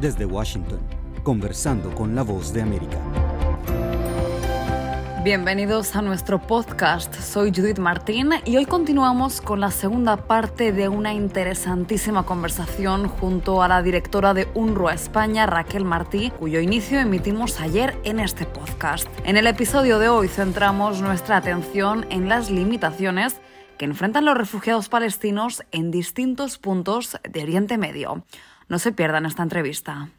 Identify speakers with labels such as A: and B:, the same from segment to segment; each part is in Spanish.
A: Desde Washington, conversando con la voz de América.
B: Bienvenidos a nuestro podcast. Soy Judith Martín y hoy continuamos con la segunda parte de una interesantísima conversación junto a la directora de UNRWA España, Raquel Martí, cuyo inicio emitimos ayer en este podcast. En el episodio de hoy centramos nuestra atención en las limitaciones que enfrentan los refugiados palestinos en distintos puntos de Oriente Medio. No se pierdan esta entrevista.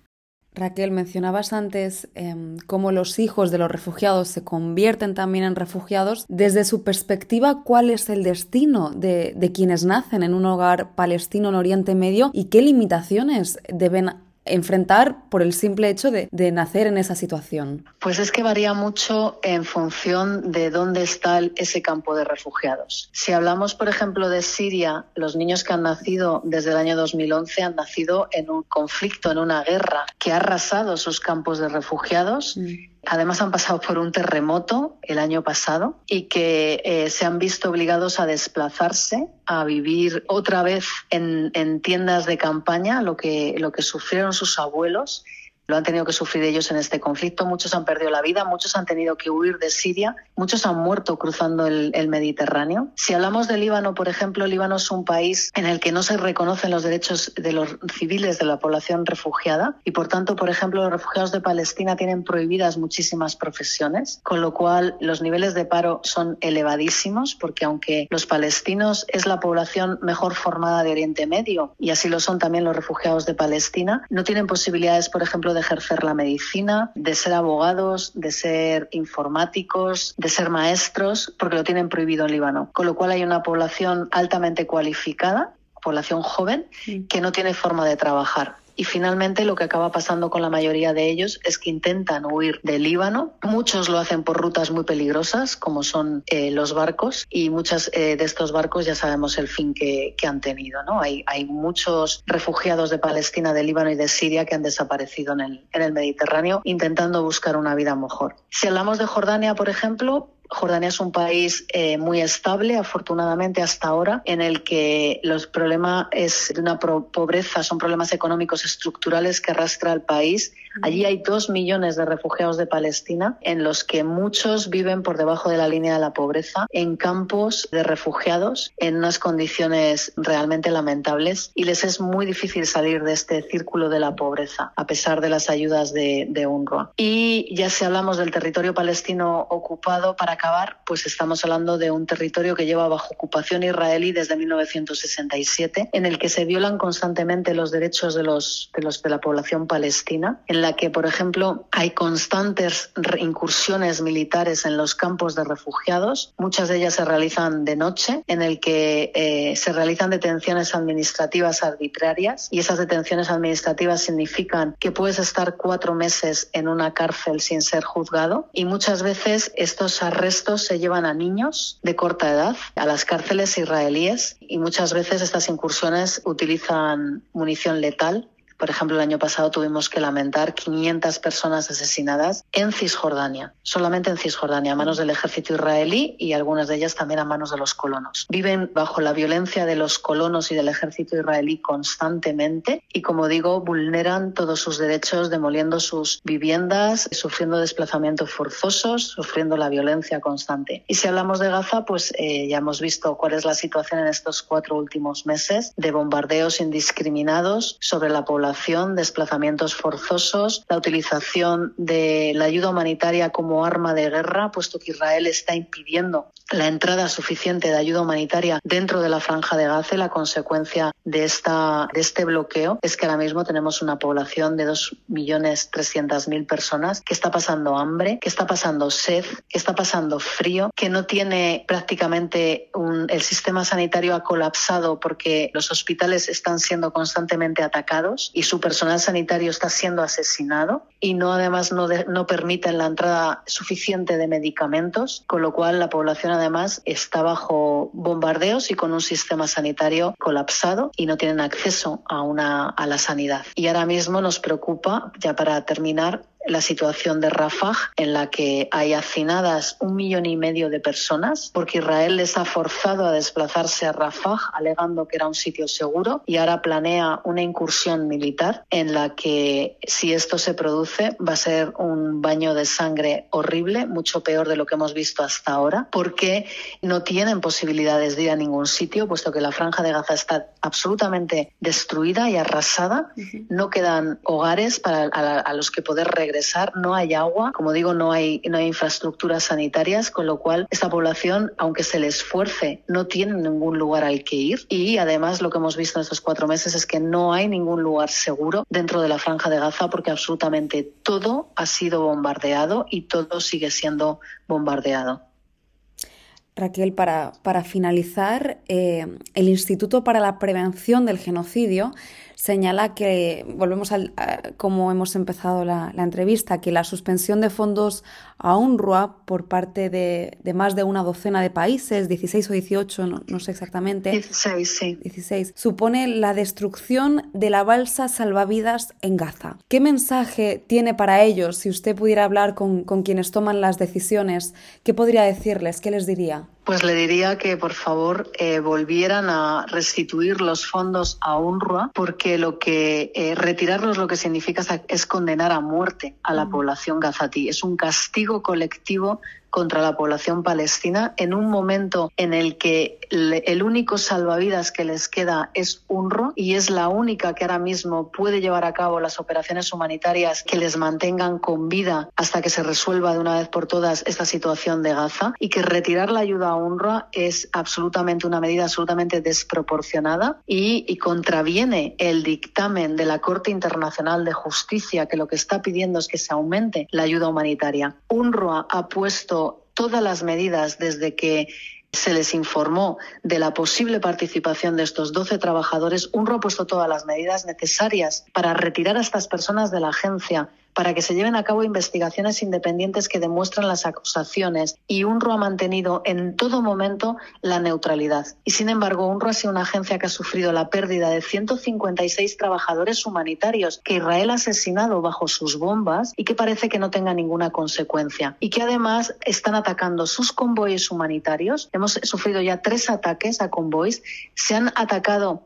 B: Raquel, mencionabas antes em, cómo los hijos de los refugiados se convierten también en refugiados. Desde su perspectiva, ¿cuál es el destino de, de quienes nacen en un hogar palestino en Oriente Medio y qué limitaciones deben enfrentar por el simple hecho de, nacer en esa situación?
C: Pues es que varía mucho en función de dónde está ese campo de refugiados. Si hablamos, por ejemplo, de Siria, los niños que han nacido desde el año 2011 han nacido en un conflicto, en una guerra que ha arrasado sus campos de refugiados. Mm. Además han pasado por un terremoto el año pasado y que eh, se han visto obligados a desplazarse, a vivir otra vez en, en tiendas de campaña, lo que, lo que sufrieron sus abuelos lo han tenido que sufrir ellos en este conflicto. Muchos han perdido la vida, muchos han tenido que huir de Siria, muchos han muerto cruzando el, Mediterráneo. Si hablamos de Líbano, por ejemplo, Líbano es un país en el que no se reconocen los derechos de los civiles de la población refugiada y, por tanto, por ejemplo, los refugiados de Palestina tienen prohibidas muchísimas profesiones, con lo cual los niveles de paro son elevadísimos porque aunque los palestinos es la población mejor formada de Oriente Medio y así lo son también los refugiados de Palestina, no tienen posibilidades, por ejemplo, de ejercer la medicina, de ser abogados, de ser informáticos, de ser maestros, porque lo tienen prohibido en Líbano. Con lo cual hay una población altamente cualificada, población joven, que no tiene forma de trabajar. Y finalmente lo que acaba pasando con la mayoría de ellos es que intentan huir del Líbano. Muchos lo hacen por rutas muy peligrosas, como son eh, los barcos, y muchos eh, de estos barcos ya sabemos el fin que, han tenido. ¿no? Hay, hay muchos refugiados de Palestina, de Líbano y de Siria que han desaparecido en el, en el Mediterráneo intentando buscar una vida mejor. Si hablamos de Jordania, por ejemplo, Jordania es un país eh, muy estable, afortunadamente hasta ahora, en el que los problemas es de una pobreza, son problemas económicos estructurales que arrastra al país Allí hay dos millones de refugiados de Palestina, en los que muchos viven por debajo de la línea de la pobreza, en campos de refugiados, en unas condiciones realmente lamentables, y les es muy difícil salir de este círculo de la pobreza, a pesar de las ayudas de, de UNRWA. Y ya si hablamos del territorio palestino ocupado, para acabar, pues estamos hablando de un territorio que lleva bajo ocupación israelí desde 1967, en el que se violan constantemente los derechos de los de, los, de la población palestina, en la que, por ejemplo, hay constantes incursiones militares en los campos de refugiados. Muchas de ellas se realizan de noche, en el que eh, se realizan detenciones administrativas arbitrarias y esas detenciones administrativas significan que puedes estar cuatro meses en una cárcel sin ser juzgado y muchas veces estos arrestos se llevan a niños de corta edad a las cárceles israelíes y muchas veces estas incursiones utilizan munición letal por ejemplo, el año pasado tuvimos que lamentar 500 personas asesinadas en Cisjordania, solamente en Cisjordania, a manos del ejército israelí y algunas de ellas también a manos de los colonos. Viven bajo la violencia de los colonos y del ejército israelí constantemente y, como digo, vulneran todos sus derechos demoliendo sus viviendas, sufriendo desplazamientos forzosos, sufriendo la violencia constante. Y si hablamos de Gaza, pues eh, ya hemos visto cuál es la situación en estos cuatro últimos meses de bombardeos indiscriminados sobre la población desplazamientos forzosos, la utilización de la ayuda humanitaria como arma de guerra, puesto que Israel está impidiendo la entrada suficiente de ayuda humanitaria dentro de la franja de Gaza. La consecuencia de, esta, de este bloqueo es que ahora mismo tenemos una población de 2.300.000 personas que está pasando hambre, que está pasando sed, que está pasando frío, que no tiene prácticamente un, el sistema sanitario ha colapsado porque los hospitales están siendo constantemente atacados y su personal sanitario está siendo asesinado y no además no, no permiten la entrada suficiente de medicamentos, con lo cual la población además está bajo bombardeos y con un sistema sanitario colapsado y no tienen acceso a, una, a la sanidad. Y ahora mismo nos preocupa, ya para terminar, la situación de Rafah, en la que hay hacinadas un millón y medio de personas, porque Israel les ha forzado a desplazarse a Rafah, alegando que era un sitio seguro, y ahora planea una incursión militar en la que, si esto se produce, va a ser un baño de sangre horrible, mucho peor de lo que hemos visto hasta ahora, porque no tienen posibilidades de ir a ningún sitio, puesto que la franja de Gaza está absolutamente destruida y arrasada. No quedan hogares para a los que poder regresar no hay agua, como digo, no hay, no hay infraestructuras sanitarias, con lo cual esta población, aunque se le esfuerce, no tiene ningún lugar al que ir. Y además lo que hemos visto en estos cuatro meses es que no hay ningún lugar seguro dentro de la franja de Gaza porque absolutamente todo ha sido bombardeado y todo sigue siendo bombardeado.
B: Raquel, para, para finalizar, eh, el Instituto para la Prevención del Genocidio señala que, volvemos al, como hemos empezado la, entrevista, que la suspensión de fondos a UNRWA por parte de, más de una docena de países, 16 o 18, no, sé exactamente.
C: 16, sí.
B: 16, supone la destrucción de la balsa salvavidas en Gaza. ¿Qué mensaje tiene para ellos si usted pudiera hablar con, con quienes toman las decisiones? ¿Qué podría decirles? ¿Qué les diría?
C: Pues le diría que por favor eh, volvieran a restituir los fondos a UNRWA porque lo que eh, retirarlos lo que significa es condenar a muerte a la población gazatí. Es un castigo colectivo contra la población palestina en un momento en el que el único salvavidas que les queda es UNRWA y es la única que ahora mismo puede llevar a cabo las operaciones humanitarias que les mantengan con vida hasta que se resuelva de una vez por todas esta situación de Gaza y que retirar la ayuda a UNRWA es absolutamente una medida absolutamente desproporcionada y, contraviene el dictamen de la Corte Internacional de Justicia que lo que está pidiendo es que se aumente la ayuda humanitaria. UNRWA ha puesto todas las medidas desde que se les informó de la posible participación de estos 12 trabajadores, UNRWA ha puesto todas las medidas necesarias para retirar a estas personas de la agencia para que se lleven a cabo investigaciones independientes que demuestren las acusaciones y UNRWA ha mantenido en todo momento la neutralidad. Y sin embargo, UNRWA ha sido una agencia que ha sufrido la pérdida de 156 trabajadores humanitarios que Israel ha asesinado bajo sus bombas y que parece que no tenga ninguna consecuencia. Y que además están atacando sus convoyes humanitarios. Hemos sufrido ya tres ataques a convoys. Se han atacado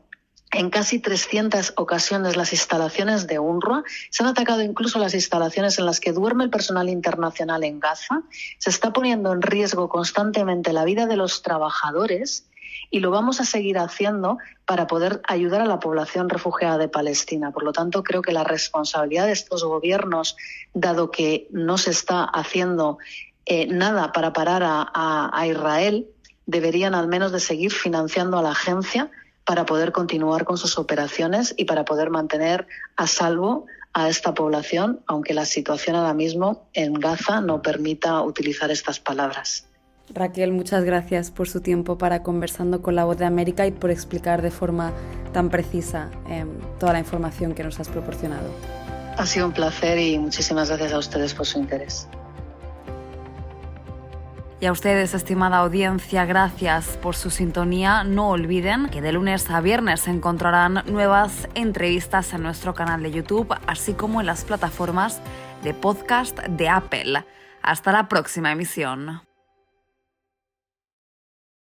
C: en casi 300 ocasiones las instalaciones de UNRWA. Se han atacado incluso las instalaciones en las que duerme el personal internacional en Gaza. Se está poniendo en riesgo constantemente la vida de los trabajadores y lo vamos a seguir haciendo para poder ayudar a la población refugiada de Palestina. Por lo tanto, creo que la responsabilidad de estos gobiernos, dado que no se está haciendo eh, nada para parar a Israel, deberían al menos de seguir financiando a la agencia para poder continuar con sus operaciones y para poder mantener a salvo a esta población, aunque la situación ahora mismo en Gaza no permita utilizar estas palabras.
B: Raquel, muchas gracias por su tiempo para conversando con la voz de América y por explicar de forma tan precisa em, toda la información que nos has proporcionado.
C: Ha sido un placer y muchísimas gracias a ustedes por su interés.
B: Y a ustedes, estimada audiencia, gracias por su sintonía. No olviden que de lunes a viernes encontrarán nuevas entrevistas en nuestro canal de YouTube, así como en las plataformas de podcast de Apple. Hasta la próxima emisión.